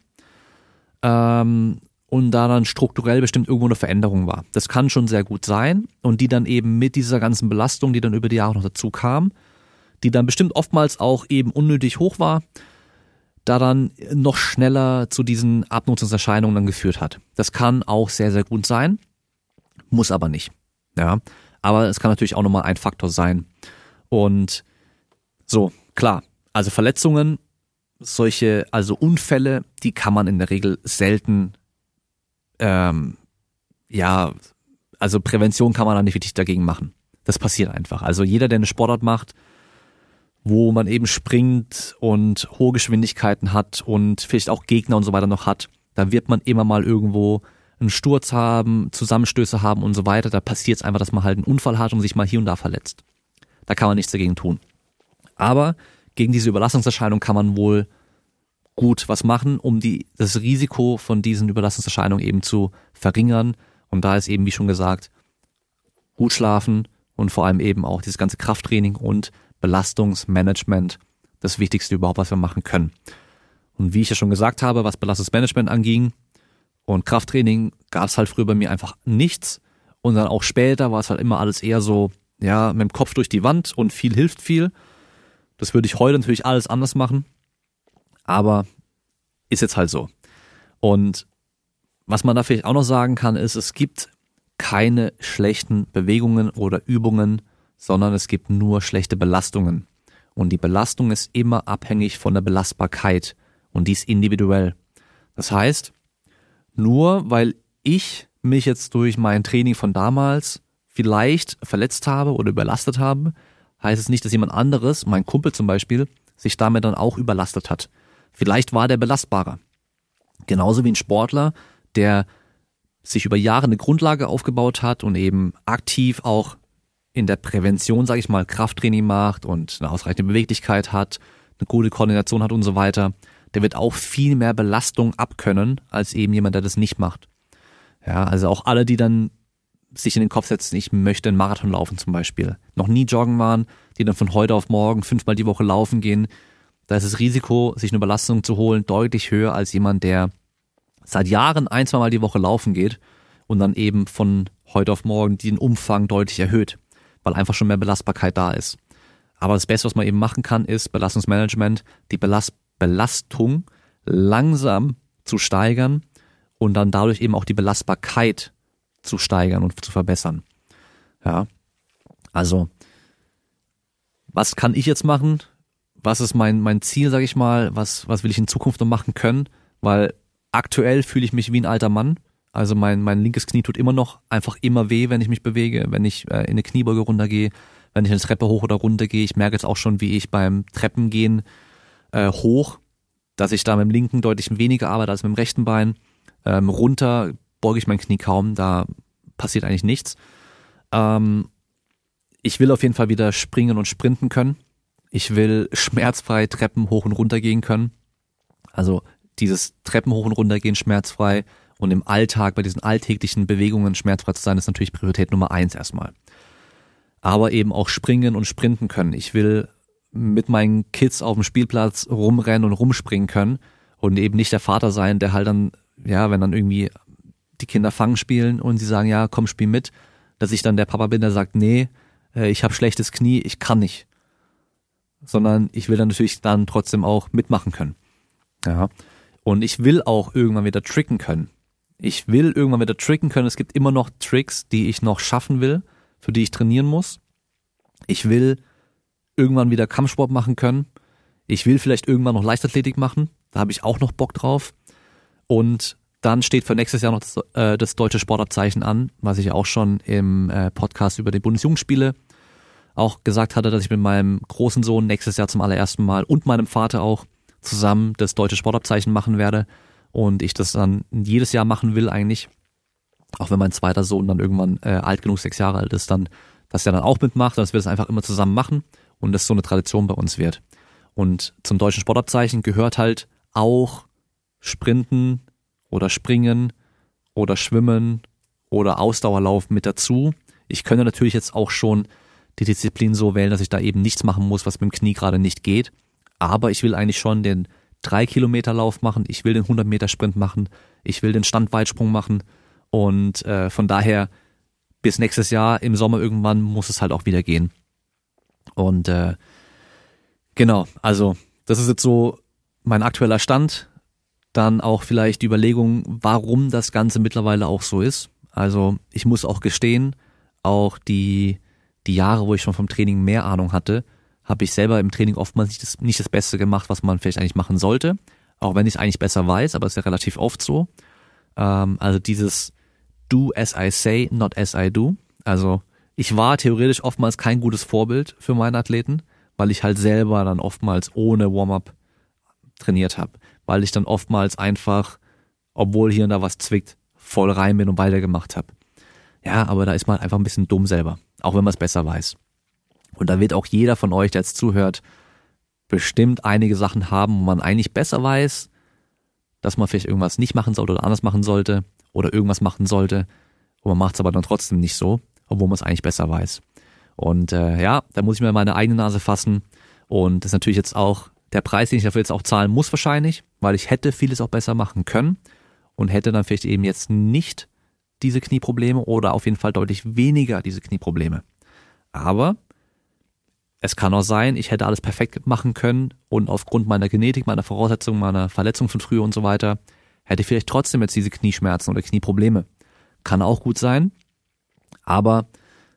Ähm, und da dann strukturell bestimmt irgendwo eine Veränderung war. Das kann schon sehr gut sein. Und die dann eben mit dieser ganzen Belastung, die dann über die Jahre noch dazu kam, die dann bestimmt oftmals auch eben unnötig hoch war, da dann noch schneller zu diesen Abnutzungserscheinungen dann geführt hat. Das kann auch sehr, sehr gut sein, muss aber nicht. Ja, aber es kann natürlich auch nochmal ein Faktor sein. Und so, klar, also Verletzungen, solche, also Unfälle, die kann man in der Regel selten, ähm, ja, also Prävention kann man da nicht wirklich dagegen machen. Das passiert einfach. Also jeder, der eine Sportart macht, wo man eben springt und hohe Geschwindigkeiten hat und vielleicht auch Gegner und so weiter noch hat, da wird man immer mal irgendwo einen Sturz haben, Zusammenstöße haben und so weiter. Da passiert es einfach, dass man halt einen Unfall hat und sich mal hier und da verletzt. Da kann man nichts dagegen tun. Aber gegen diese Überlastungserscheinung kann man wohl gut was machen, um die, das Risiko von diesen Überlastungserscheinungen eben zu verringern. Und da ist eben, wie schon gesagt, gut schlafen und vor allem eben auch dieses ganze Krafttraining und Belastungsmanagement das Wichtigste überhaupt, was wir machen können. Und wie ich ja schon gesagt habe, was Belastungsmanagement anging und Krafttraining, gab es halt früher bei mir einfach nichts. Und dann auch später war es halt immer alles eher so, ja, mit dem Kopf durch die Wand und viel hilft viel. Das würde ich heute natürlich alles anders machen. Aber ist jetzt halt so. Und was man da vielleicht auch noch sagen kann, ist, es gibt keine schlechten Bewegungen oder Übungen, sondern es gibt nur schlechte Belastungen. Und die Belastung ist immer abhängig von der Belastbarkeit und die ist individuell. Das heißt, nur weil ich mich jetzt durch mein Training von damals vielleicht verletzt habe oder überlastet habe, heißt es nicht, dass jemand anderes, mein Kumpel zum Beispiel, sich damit dann auch überlastet hat. Vielleicht war der belastbarer. Genauso wie ein Sportler, der sich über Jahre eine Grundlage aufgebaut hat und eben aktiv auch in der Prävention, sage ich mal, Krafttraining macht und eine ausreichende Beweglichkeit hat, eine gute Koordination hat und so weiter, der wird auch viel mehr Belastung abkönnen als eben jemand, der das nicht macht. Ja, also auch alle, die dann sich in den Kopf setzen, ich möchte einen Marathon laufen zum Beispiel, noch nie joggen waren, die dann von heute auf morgen fünfmal die Woche laufen gehen, da ist das Risiko, sich eine Belastung zu holen, deutlich höher als jemand, der seit Jahren ein, zwei Mal die Woche laufen geht und dann eben von heute auf morgen den Umfang deutlich erhöht weil einfach schon mehr Belastbarkeit da ist. Aber das Beste, was man eben machen kann, ist Belastungsmanagement, die Belast Belastung langsam zu steigern und dann dadurch eben auch die Belastbarkeit zu steigern und zu verbessern. Ja. Also, was kann ich jetzt machen? Was ist mein, mein Ziel, sag ich mal? Was, was will ich in Zukunft noch machen können? Weil aktuell fühle ich mich wie ein alter Mann. Also mein, mein linkes Knie tut immer noch einfach immer weh, wenn ich mich bewege, wenn ich äh, in eine Kniebeuge runtergehe, wenn ich eine Treppe hoch oder runter gehe. Ich merke jetzt auch schon, wie ich beim Treppengehen äh, hoch, dass ich da mit dem linken deutlich weniger arbeite als mit dem rechten Bein. Ähm, runter beuge ich mein Knie kaum, da passiert eigentlich nichts. Ähm, ich will auf jeden Fall wieder springen und sprinten können. Ich will schmerzfrei Treppen hoch und runter gehen können. Also dieses Treppen hoch und runter gehen schmerzfrei und im Alltag bei diesen alltäglichen Bewegungen schmerzfrei zu sein, ist natürlich Priorität Nummer eins erstmal. Aber eben auch springen und sprinten können. Ich will mit meinen Kids auf dem Spielplatz rumrennen und rumspringen können und eben nicht der Vater sein, der halt dann, ja, wenn dann irgendwie die Kinder fangen spielen und sie sagen, ja, komm, spiel mit, dass ich dann der Papa bin, der sagt, nee, äh, ich habe schlechtes Knie, ich kann nicht. Sondern ich will dann natürlich dann trotzdem auch mitmachen können. Ja. Und ich will auch irgendwann wieder tricken können. Ich will irgendwann wieder tricken können. Es gibt immer noch Tricks, die ich noch schaffen will, für die ich trainieren muss. Ich will irgendwann wieder Kampfsport machen können. Ich will vielleicht irgendwann noch Leichtathletik machen. Da habe ich auch noch Bock drauf. Und dann steht für nächstes Jahr noch das, äh, das deutsche Sportabzeichen an, was ich auch schon im äh, Podcast über die Bundesjugendspiele auch gesagt hatte, dass ich mit meinem großen Sohn nächstes Jahr zum allerersten Mal und meinem Vater auch zusammen das deutsche Sportabzeichen machen werde und ich das dann jedes Jahr machen will eigentlich, auch wenn mein zweiter Sohn dann irgendwann äh, alt genug, sechs Jahre alt ist, dann, dass er dann auch mitmacht, dass wir das einfach immer zusammen machen und das so eine Tradition bei uns wird. Und zum deutschen Sportabzeichen gehört halt auch Sprinten oder Springen oder Schwimmen oder Ausdauerlauf mit dazu. Ich könnte natürlich jetzt auch schon die Disziplin so wählen, dass ich da eben nichts machen muss, was mit dem Knie gerade nicht geht. Aber ich will eigentlich schon den 3 Kilometer Lauf machen, ich will den 100 Meter Sprint machen, ich will den Standweitsprung machen und äh, von daher bis nächstes Jahr im Sommer irgendwann muss es halt auch wieder gehen. Und äh, genau, also das ist jetzt so mein aktueller Stand. Dann auch vielleicht die Überlegung, warum das Ganze mittlerweile auch so ist. Also ich muss auch gestehen, auch die, die Jahre, wo ich schon vom Training mehr Ahnung hatte, habe ich selber im Training oftmals nicht das, nicht das Beste gemacht, was man vielleicht eigentlich machen sollte. Auch wenn ich es eigentlich besser weiß, aber es ist ja relativ oft so. Ähm, also dieses Do as I say, not as I do. Also ich war theoretisch oftmals kein gutes Vorbild für meine Athleten, weil ich halt selber dann oftmals ohne Warm-up trainiert habe. Weil ich dann oftmals einfach, obwohl hier und da was zwickt, voll rein bin und weitergemacht habe. Ja, aber da ist man einfach ein bisschen dumm selber, auch wenn man es besser weiß. Und da wird auch jeder von euch, der jetzt zuhört, bestimmt einige Sachen haben, wo man eigentlich besser weiß, dass man vielleicht irgendwas nicht machen sollte oder anders machen sollte oder irgendwas machen sollte. Und man macht es aber dann trotzdem nicht so, obwohl man es eigentlich besser weiß. Und äh, ja, da muss ich mir meine eigene Nase fassen. Und das ist natürlich jetzt auch der Preis, den ich dafür jetzt auch zahlen muss wahrscheinlich, weil ich hätte vieles auch besser machen können und hätte dann vielleicht eben jetzt nicht diese Knieprobleme oder auf jeden Fall deutlich weniger diese Knieprobleme. Aber es kann auch sein, ich hätte alles perfekt machen können und aufgrund meiner Genetik, meiner Voraussetzungen, meiner Verletzung von früher und so weiter, hätte ich vielleicht trotzdem jetzt diese Knieschmerzen oder Knieprobleme. Kann auch gut sein. Aber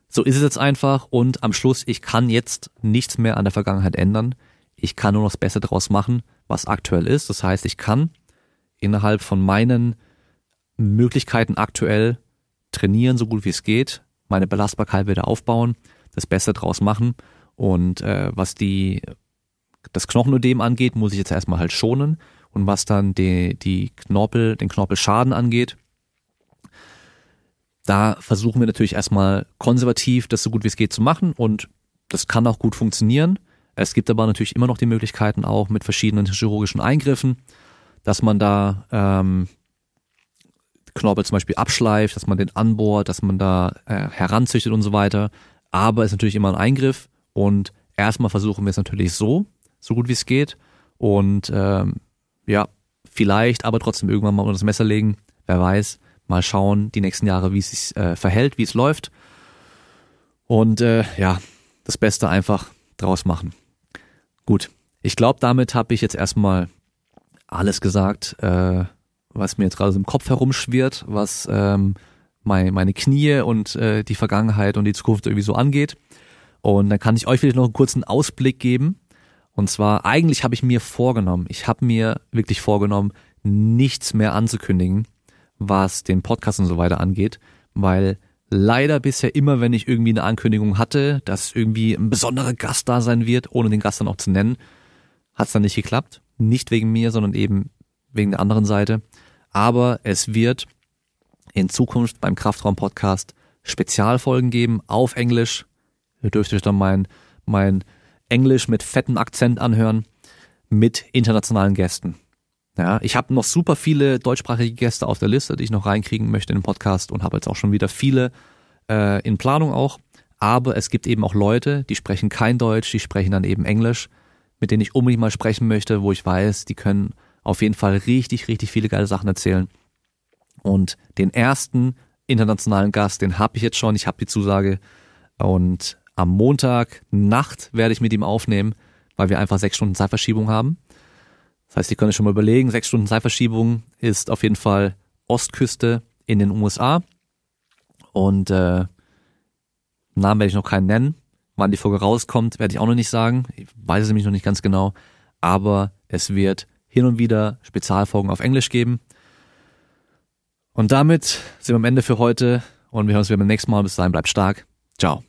so ist es jetzt einfach und am Schluss, ich kann jetzt nichts mehr an der Vergangenheit ändern. Ich kann nur noch das Beste draus machen, was aktuell ist. Das heißt, ich kann innerhalb von meinen Möglichkeiten aktuell trainieren, so gut wie es geht, meine Belastbarkeit wieder aufbauen, das Beste draus machen und äh, was die das Knochenödem angeht, muss ich jetzt erstmal halt schonen. Und was dann die, die Knorpel, den Knorpelschaden angeht, da versuchen wir natürlich erstmal konservativ das so gut wie es geht zu machen und das kann auch gut funktionieren. Es gibt aber natürlich immer noch die Möglichkeiten auch mit verschiedenen chirurgischen Eingriffen, dass man da ähm, Knorpel zum Beispiel abschleift, dass man den anbohrt, dass man da äh, heranzüchtet und so weiter. Aber es ist natürlich immer ein Eingriff und erstmal versuchen wir es natürlich so, so gut wie es geht. Und ähm, ja, vielleicht aber trotzdem irgendwann mal unter das Messer legen. Wer weiß. Mal schauen, die nächsten Jahre, wie es sich äh, verhält, wie es läuft. Und äh, ja, das Beste einfach draus machen. Gut, ich glaube, damit habe ich jetzt erstmal alles gesagt, äh, was mir jetzt gerade so im Kopf herumschwirrt, was ähm, mein, meine Knie und äh, die Vergangenheit und die Zukunft irgendwie so angeht. Und dann kann ich euch vielleicht noch einen kurzen Ausblick geben. Und zwar, eigentlich habe ich mir vorgenommen, ich habe mir wirklich vorgenommen, nichts mehr anzukündigen, was den Podcast und so weiter angeht, weil leider bisher immer, wenn ich irgendwie eine Ankündigung hatte, dass irgendwie ein besonderer Gast da sein wird, ohne den Gast dann auch zu nennen, hat es dann nicht geklappt. Nicht wegen mir, sondern eben wegen der anderen Seite. Aber es wird in Zukunft beim Kraftraum-Podcast Spezialfolgen geben auf Englisch. Ihr dürft euch dann mein, mein Englisch mit fettem Akzent anhören mit internationalen Gästen. Ja, ich habe noch super viele deutschsprachige Gäste auf der Liste, die ich noch reinkriegen möchte in den Podcast und habe jetzt auch schon wieder viele äh, in Planung auch. Aber es gibt eben auch Leute, die sprechen kein Deutsch, die sprechen dann eben Englisch, mit denen ich unbedingt mal sprechen möchte, wo ich weiß, die können auf jeden Fall richtig, richtig viele geile Sachen erzählen. Und den ersten internationalen Gast, den habe ich jetzt schon, ich habe die Zusage. Und am Montag Nacht werde ich mit ihm aufnehmen, weil wir einfach sechs Stunden Zeitverschiebung haben. Das heißt, ihr könnt euch schon mal überlegen, sechs Stunden Zeitverschiebung ist auf jeden Fall Ostküste in den USA. Und äh, Namen werde ich noch keinen nennen. Wann die Folge rauskommt, werde ich auch noch nicht sagen. Ich weiß es nämlich noch nicht ganz genau. Aber es wird hin und wieder Spezialfolgen auf Englisch geben. Und damit sind wir am Ende für heute und wir hören uns wieder beim nächsten Mal. Bis dahin, bleibt stark. Ciao.